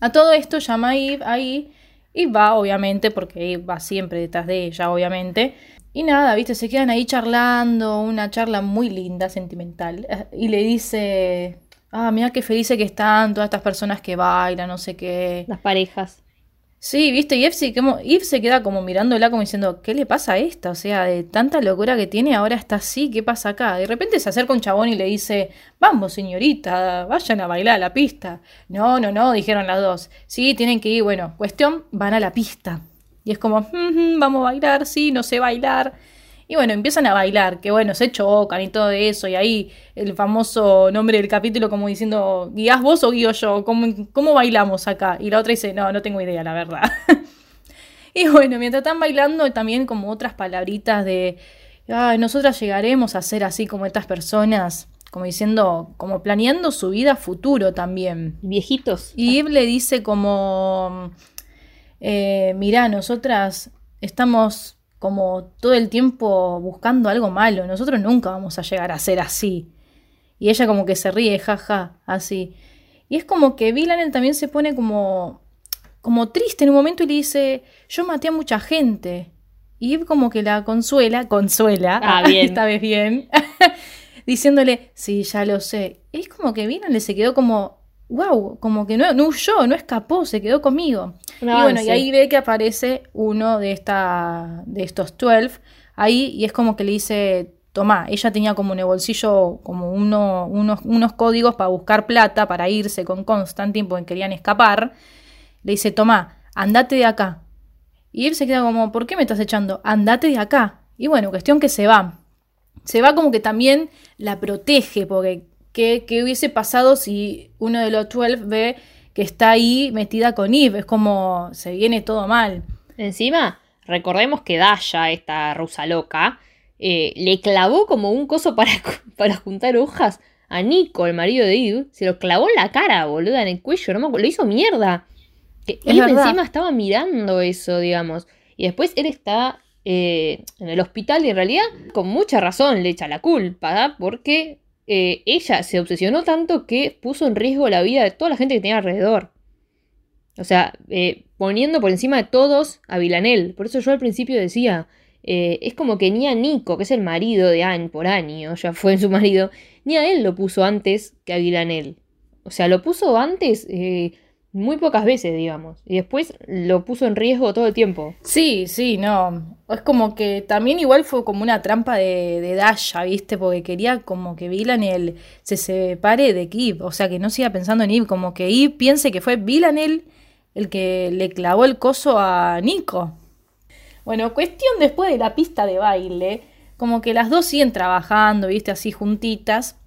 a todo esto llama a Eve ahí y va, obviamente, porque Eve va siempre detrás de ella, obviamente. Y nada, viste, se quedan ahí charlando, una charla muy linda, sentimental. Y le dice, ah, mira qué felices que están todas estas personas que bailan, no sé qué. Las parejas. Sí, viste, y Eve se, Eve se queda como mirándola como diciendo, ¿qué le pasa a esta? O sea, de tanta locura que tiene, ahora está así, ¿qué pasa acá? De repente se acerca un chabón y le dice, vamos señorita, vayan a bailar a la pista. No, no, no, dijeron las dos. Sí, tienen que ir, bueno, cuestión, van a la pista. Y es como, "Ujú, vamos a bailar, sí, no sé bailar. Y bueno, empiezan a bailar, que bueno, se chocan y todo eso, y ahí el famoso nombre del capítulo como diciendo, ¿guías vos o guío yo? ¿Cómo, ¿Cómo bailamos acá? Y la otra dice, no, no tengo idea, la verdad. y bueno, mientras están bailando, también como otras palabritas de, ay, nosotras llegaremos a ser así como estas personas, como diciendo, como planeando su vida futuro también. Viejitos. Y Eve le dice como, eh, mirá, nosotras estamos como todo el tiempo buscando algo malo, nosotros nunca vamos a llegar a ser así. Y ella como que se ríe, jaja, así. Y es como que Villanel también se pone como, como triste en un momento y le dice, yo maté a mucha gente. Y como que la consuela, consuela, Ah, bien. esta vez bien, diciéndole, sí, ya lo sé. Es como que Villanel se quedó como, wow, como que no, no huyó, no escapó, se quedó conmigo. Y bueno, y ahí ve que aparece uno de, esta, de estos 12 ahí y es como que le dice, tomá, ella tenía como en el bolsillo como uno, unos, unos códigos para buscar plata, para irse con Constantine porque querían escapar. Le dice, tomá, andate de acá. Y él se queda como, ¿por qué me estás echando? Andate de acá. Y bueno, cuestión que se va. Se va como que también la protege, porque ¿qué, qué hubiese pasado si uno de los 12 ve que está ahí metida con Eve? Es como, se viene todo mal. Encima, recordemos que Dasha, esta rusa loca, eh, le clavó como un coso para, para juntar hojas a Nico, el marido de Eve. Se lo clavó en la cara, boluda, en el cuello. No me acuerdo, lo hizo mierda. Que Es Eve verdad. encima estaba mirando eso, digamos. Y después él está eh, en el hospital y en realidad, con mucha razón, le echa la culpa, porque eh, ella se obsesionó tanto que puso en riesgo la vida de toda la gente que tenía alrededor. O sea, eh, poniendo por encima de todos a Villanel. Por eso yo al principio decía, eh, es como que ni a Nico, que es el marido de Anne por año, ya fue su marido, ni a él lo puso antes que a Villanel. O sea, lo puso antes muy pocas veces, digamos. Y después lo puso en riesgo todo el tiempo. Sí, sí, no. Es como que también igual fue como una trampa de, de Dasha, ¿viste? Porque quería como que Villanel se separe de Eve. O sea, que no siga pensando en Eve. Como que Eve piense que fue Villanel el que le clavó el coso a Nico. Bueno, cuestión después de la pista de baile. Como que las dos siguen trabajando, ¿viste? Así juntitas.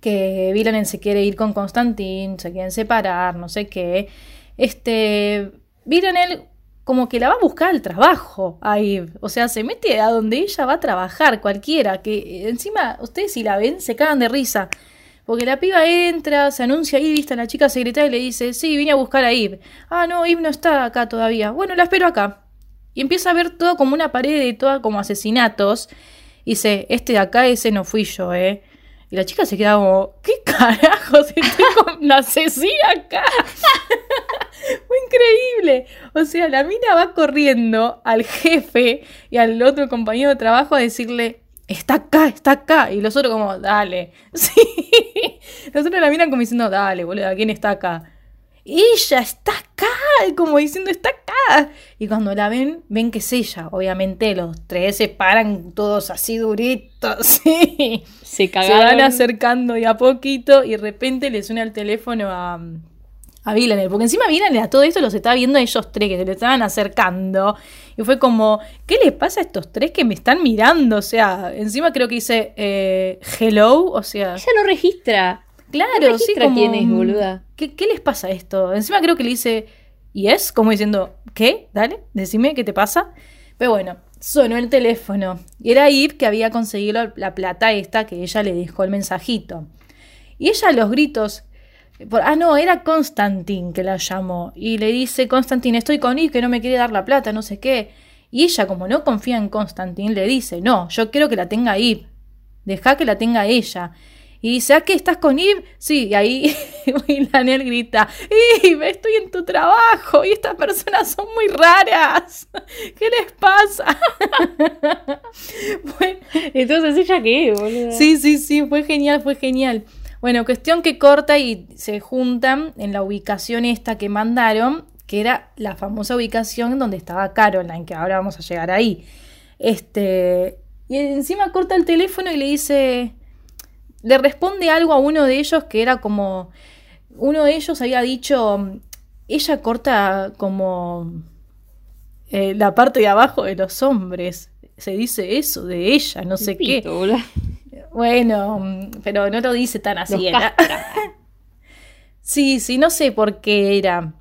Que Villanel se quiere ir con Constantin, se quieren separar, no sé qué. Este. Villanel como que la va a buscar al trabajo ahí. O sea, se mete a donde ella va a trabajar, cualquiera. Que encima, ustedes si la ven, se cagan de risa. Porque la piba entra, se anuncia ahí, viste, a la chica secretaria y le dice, sí, vine a buscar a Eve. Ah, no, Eve no está acá todavía. Bueno, la espero acá. Y empieza a ver todo como una pared de toda como asesinatos. Y dice, este de acá, ese no fui yo, eh. Y la chica se queda como, ¿qué carajos? Estoy con la asesina acá. Fue increíble. O sea, la mina va corriendo al jefe y al otro compañero de trabajo a decirle, está acá, está acá. Y los otros como, dale. Sí. Los otros la miran como diciendo, dale, boludo, ¿quién está acá? Ella está acá, como diciendo, está acá. Y cuando la ven, ven que es ella. Obviamente los tres se paran todos así duritos. Sí. Se Se van acercando de a poquito y de repente le suena el teléfono a, a Villanelle, porque encima Villanelle a todo esto los estaba viendo a ellos tres que se le estaban acercando y fue como, ¿qué les pasa a estos tres que me están mirando? O sea, encima creo que dice eh, hello, o sea, Ella no registra. Claro, sí, como, quién es, boluda. ¿qué, qué les pasa a esto? Encima creo que le dice yes, como diciendo, ¿qué? Dale, decime qué te pasa. Pero bueno, sonó el teléfono y era Eve que había conseguido la plata esta que ella le dejó el mensajito. Y ella a los gritos, por- ah, no, era Constantin que la llamó. Y le dice, Constantin, estoy con Eve, que no me quiere dar la plata, no sé qué. Y ella, como no confía en Constantin, le dice, no, yo quiero que la tenga Eve. Deja que la tenga ella. Y dice, ¿a qué estás con Eve? Sí, y ahí Villanelle grita, Eve, estoy en tu trabajo y estas personas son muy raras. ¿Qué les pasa? Entonces, ¿ella qué, boluda? Sí, sí, sí, fue genial, fue genial. Bueno, cuestión que corta y se juntan en la ubicación esta que mandaron, que era la famosa ubicación donde estaba Caroline, que ahora vamos a llegar ahí. Este, y encima corta el teléfono y le dice, le responde algo a uno de ellos que era como, uno de ellos había dicho, ella corta como eh, la parte de abajo de los hombres. Se dice eso de ella, no sé qué. Bueno, pero no lo dice tan así. Era. castra. Sí, sí, no sé por qué era.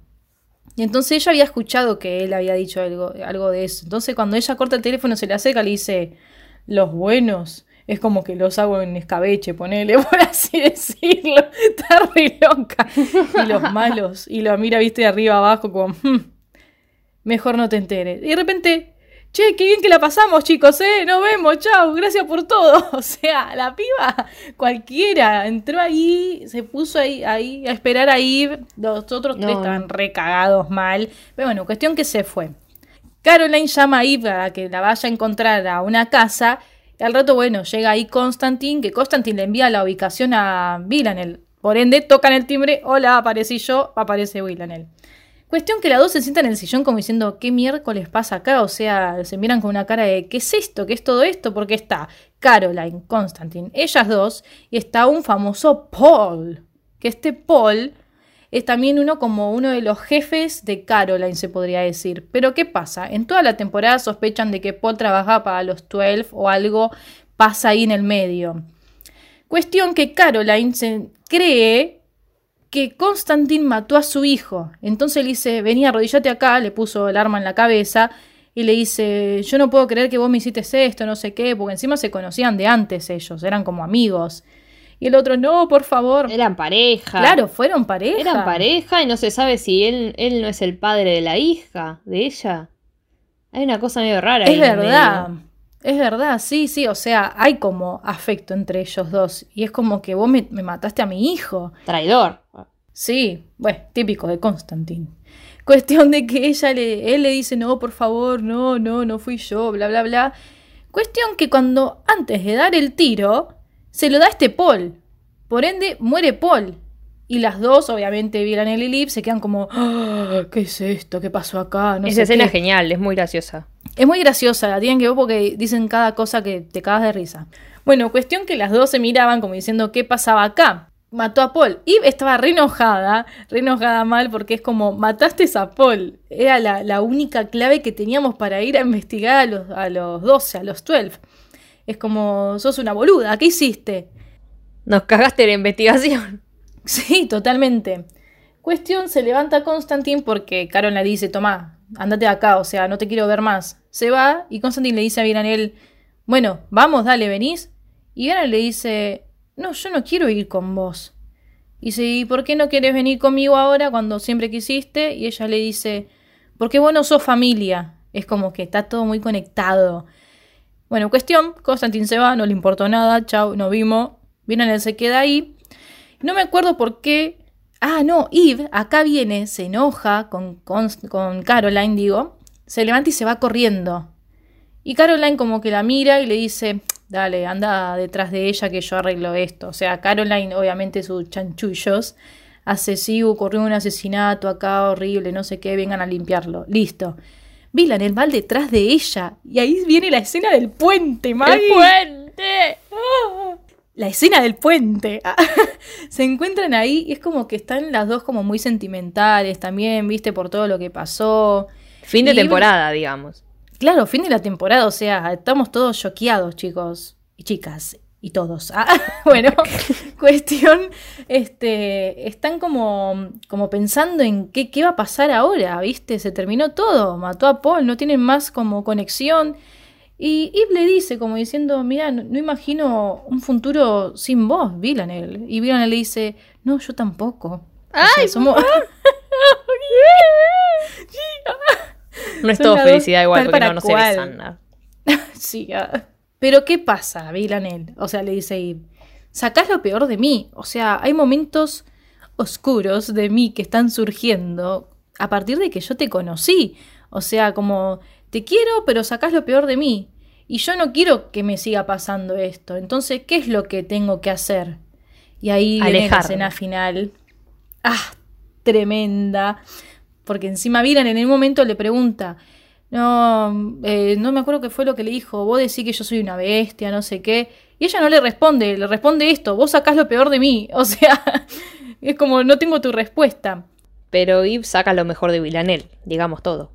Y entonces ella había escuchado que él había dicho algo, algo de eso. Entonces cuando ella corta el teléfono se le acerca, le dice, los buenos. Es como que los hago en escabeche, ponele, por así decirlo. Está re loca. Y los malos. Y lo mira, viste, de arriba abajo, como, "Hmm, mejor no te enteres. Y de repente, che, qué bien que la pasamos, chicos, ¿eh? Nos vemos, chao, gracias por todo. O sea, la piba cualquiera entró ahí, se puso ahí, ahí a esperar a ir. Los otros tres estaban recagados mal. Pero bueno, cuestión que se fue. Caroline llama a Eve para que la vaya a encontrar a una casa. Al rato, bueno, llega ahí Constantin, que Constantin le envía la ubicación a Villanelle. Por ende, tocan el timbre, hola, aparecí yo, aparece Villanelle. Cuestión que las dos se sientan en el sillón como diciendo, ¿qué miércoles pasa acá? O sea, se miran con una cara de, ¿qué es esto? ¿Qué es todo esto? Porque está Caroline, Constantin, ellas dos, y está un famoso Paul. Que este Paul es también uno como uno de los jefes de Caroline, se podría decir. Pero ¿qué pasa? En toda la temporada sospechan de que Paul trabaja para los 12 o algo pasa ahí en el medio. Cuestión que Caroline se cree que Constantin mató a su hijo. Entonces le dice, vení, arrodillate acá, le puso el arma en la cabeza y le dice, yo no puedo creer que vos me hiciste esto, no sé qué, porque encima se conocían de antes ellos, eran como amigos. Y el otro, no, por favor. Eran pareja. Claro, fueron pareja. Eran pareja y no se sabe si él, él no es el padre de la hija, de ella. Hay una cosa medio rara. Es verdad. Es verdad, sí, sí, o sea, hay como afecto entre ellos dos. Y es como que vos me, me mataste a mi hijo. Traidor. Sí, bueno, típico de Constantin. Cuestión de que ella le, él le dice, no, por favor, no, no, no fui yo, bla, bla, bla. Cuestión que cuando antes de dar el tiro, se lo da este Paul. Por ende, muere Paul. Y las dos, obviamente, Villanelle y Liv, se quedan como, "Ah, ¿qué es esto? ¿Qué pasó acá? No Esa sé escena qué". es genial, es muy graciosa. Es muy graciosa, la tienen que ver porque dicen cada cosa que te cagas de risa. Bueno, cuestión que las dos se miraban como diciendo qué pasaba acá. Mató a Paul. Eve estaba re enojada, re enojada mal porque es como, mataste a Paul. Era la, la única clave que teníamos para ir a investigar a los, a los 12, a los 12. Es como, sos una boluda, ¿qué hiciste? Nos cagaste la investigación. Sí, totalmente. Cuestión, se levanta Constantin porque Carol le dice, toma, andate de acá, o sea, no te quiero ver más. Se va y Constantin le dice a Villanelle, bueno, vamos, dale, venís. Y Villanelle le dice, no, yo no quiero ir con vos. Y dice, ¿y por qué no quieres venir conmigo ahora cuando siempre quisiste? Y ella le dice, porque vos no sos familia. Es como que está todo muy conectado. Bueno, cuestión, Constantin se va, no le importó nada, chau, nos vimos. Villanelle se queda ahí. No me acuerdo por qué. Ah, no, Eve acá viene, se enoja con, con, Caroline, digo. Se levanta y se va corriendo. Y Caroline como que la mira y le dice, dale, anda detrás de ella que yo arreglo esto. O sea, Caroline, obviamente sus chanchullos, sí, ocurrió un asesinato acá horrible, no sé qué, vengan a limpiarlo. Listo. Villanelle va detrás de ella y ahí viene la escena del puente, Maggie. puente! Ah. la escena del puente. se encuentran ahí y es como que están las dos como muy sentimentales también, viste, por todo lo que pasó. Fin de Y- temporada, digamos. Claro, fin de la temporada, o sea, estamos todos choqueados, chicos y chicas y todos. Ah, bueno, cuestión, este, están como, como pensando en qué, qué va a pasar ahora, ¿viste? Se terminó todo, mató a Paul, no tienen más como conexión. Y Eve le dice, como diciendo, mira, no, no imagino un futuro sin vos, Villanelle. Y Villanelle le dice, no, yo tampoco. ¡Ay, somos... No es Son todo felicidad igual, porque para no, no se besan. nada. Sí, ah. pero ¿qué pasa, Villanelle? O sea, le dice Eve, sacás lo peor de mí. O sea, hay momentos oscuros de mí que están surgiendo a partir de que yo te conocí. O sea, como te quiero, pero sacás lo peor de mí. Y yo no quiero que me siga pasando esto. Entonces, ¿qué es lo que tengo que hacer? Y ahí viene la escena final. Ah, tremenda. Porque encima Viran en el momento le pregunta, no, eh, no me acuerdo qué fue lo que le dijo, vos decís que yo soy una bestia, no sé qué. Y ella no le responde, le responde esto, vos sacás lo peor de mí. O sea, es como, no tengo tu respuesta. Pero Eve saca lo mejor de Villanelle, digamos todo.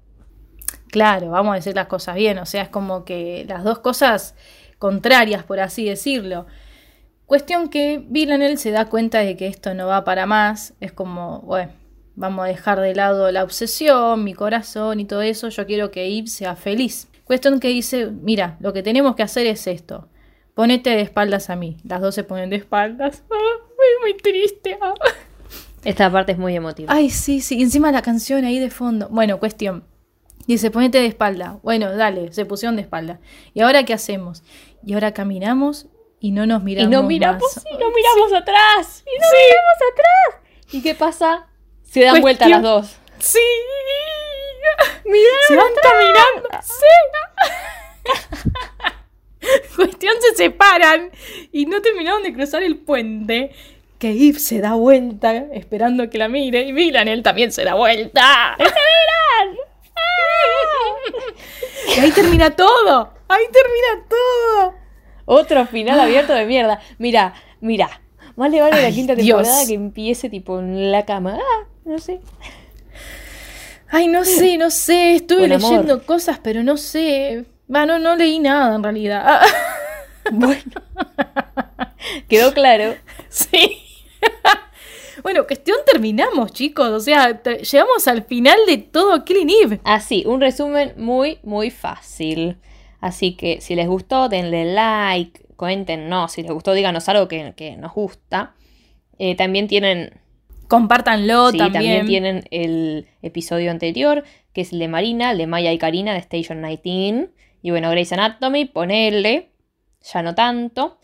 Claro, vamos a decir las cosas bien, o sea, es como que las dos cosas contrarias, por así decirlo. Cuestión que Villanelle se da cuenta de que esto no va para más, es como, bueno, vamos a dejar de lado la obsesión, mi corazón y todo eso, yo quiero que Eve sea feliz. Cuestión que dice, mira, lo que tenemos que hacer es esto, ponete de espaldas a mí. Las dos se ponen de espaldas, ah, muy, muy triste. ah. Esta parte es muy emotiva. Ay, sí, sí. y Encima la canción ahí de fondo. Bueno, cuestión. Dice, ponete de espalda. Bueno, dale, se pusieron de espalda. ¿Y ahora qué hacemos? Y ahora caminamos y no nos y miramos. no miramos, más. y no miramos atrás. Y no Sí. miramos atrás. ¿Y qué pasa? Se dan vuelta las Cuestión- dos. Sí. Miraron Se van caminando. Sí. Cuestión se separan y no terminaron de cruzar el puente. Que Eve se da vuelta esperando que la mire y Villanelle también se da vuelta. ¡Se miran! Y ahí termina todo. Ahí termina todo. Otro final abierto de mierda. Mira, mira. Más le vale la quinta Dios. temporada que empiece tipo en la cama. Ah, no sé. Ay, no sé, no sé. Estuve amor. leyendo cosas, pero no sé. Va, no, no leí nada en realidad. Ah, Bueno. Quedó claro. sí. bueno, cuestión terminamos, chicos. O sea, llegamos al final de todo Killing Eve. Así, un resumen muy, muy fácil. Así que si les gustó, denle like, cuéntenos. Si les gustó, díganos algo que, que nos gusta. Eh, también tienen, Compártanlo sí, también. también tienen el episodio anterior, que es el de Marina, el de Maya y Karina de Station 19. Y bueno, Grey's Anatomy, ponele. Ya no tanto.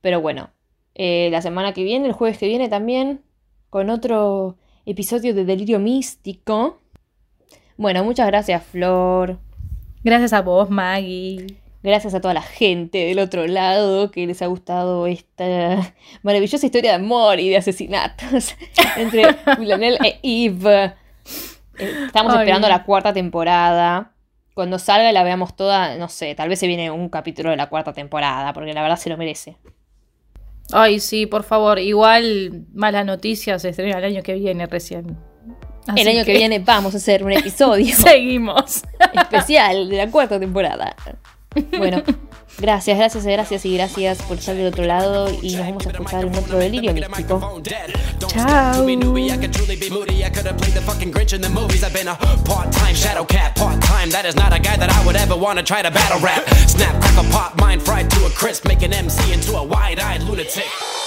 Pero bueno, eh, la semana que viene, el jueves que viene también, con otro episodio de Delirio Místico. Bueno, muchas gracias, Flor. Gracias a vos, Maggie. Gracias a toda la gente del otro lado que les ha gustado esta maravillosa historia de amor y de asesinatos entre Villanelle e Eve. Eh, Estamos Ay. esperando la cuarta temporada. Cuando salga y la veamos toda, no sé, tal vez se viene un capítulo de la cuarta temporada, porque la verdad se lo merece. Ay, sí, por favor. Igual, mala noticia, se estrena el año que viene recién. Así el año que... viene vamos a hacer un episodio Seguimos. especial de la cuarta temporada. Bueno, gracias, gracias, gracias y gracias por estar del otro lado y nos vamos a escuchar en otro delirio místico. A pop, mind fried to a crisp, make an MC into a lunatic.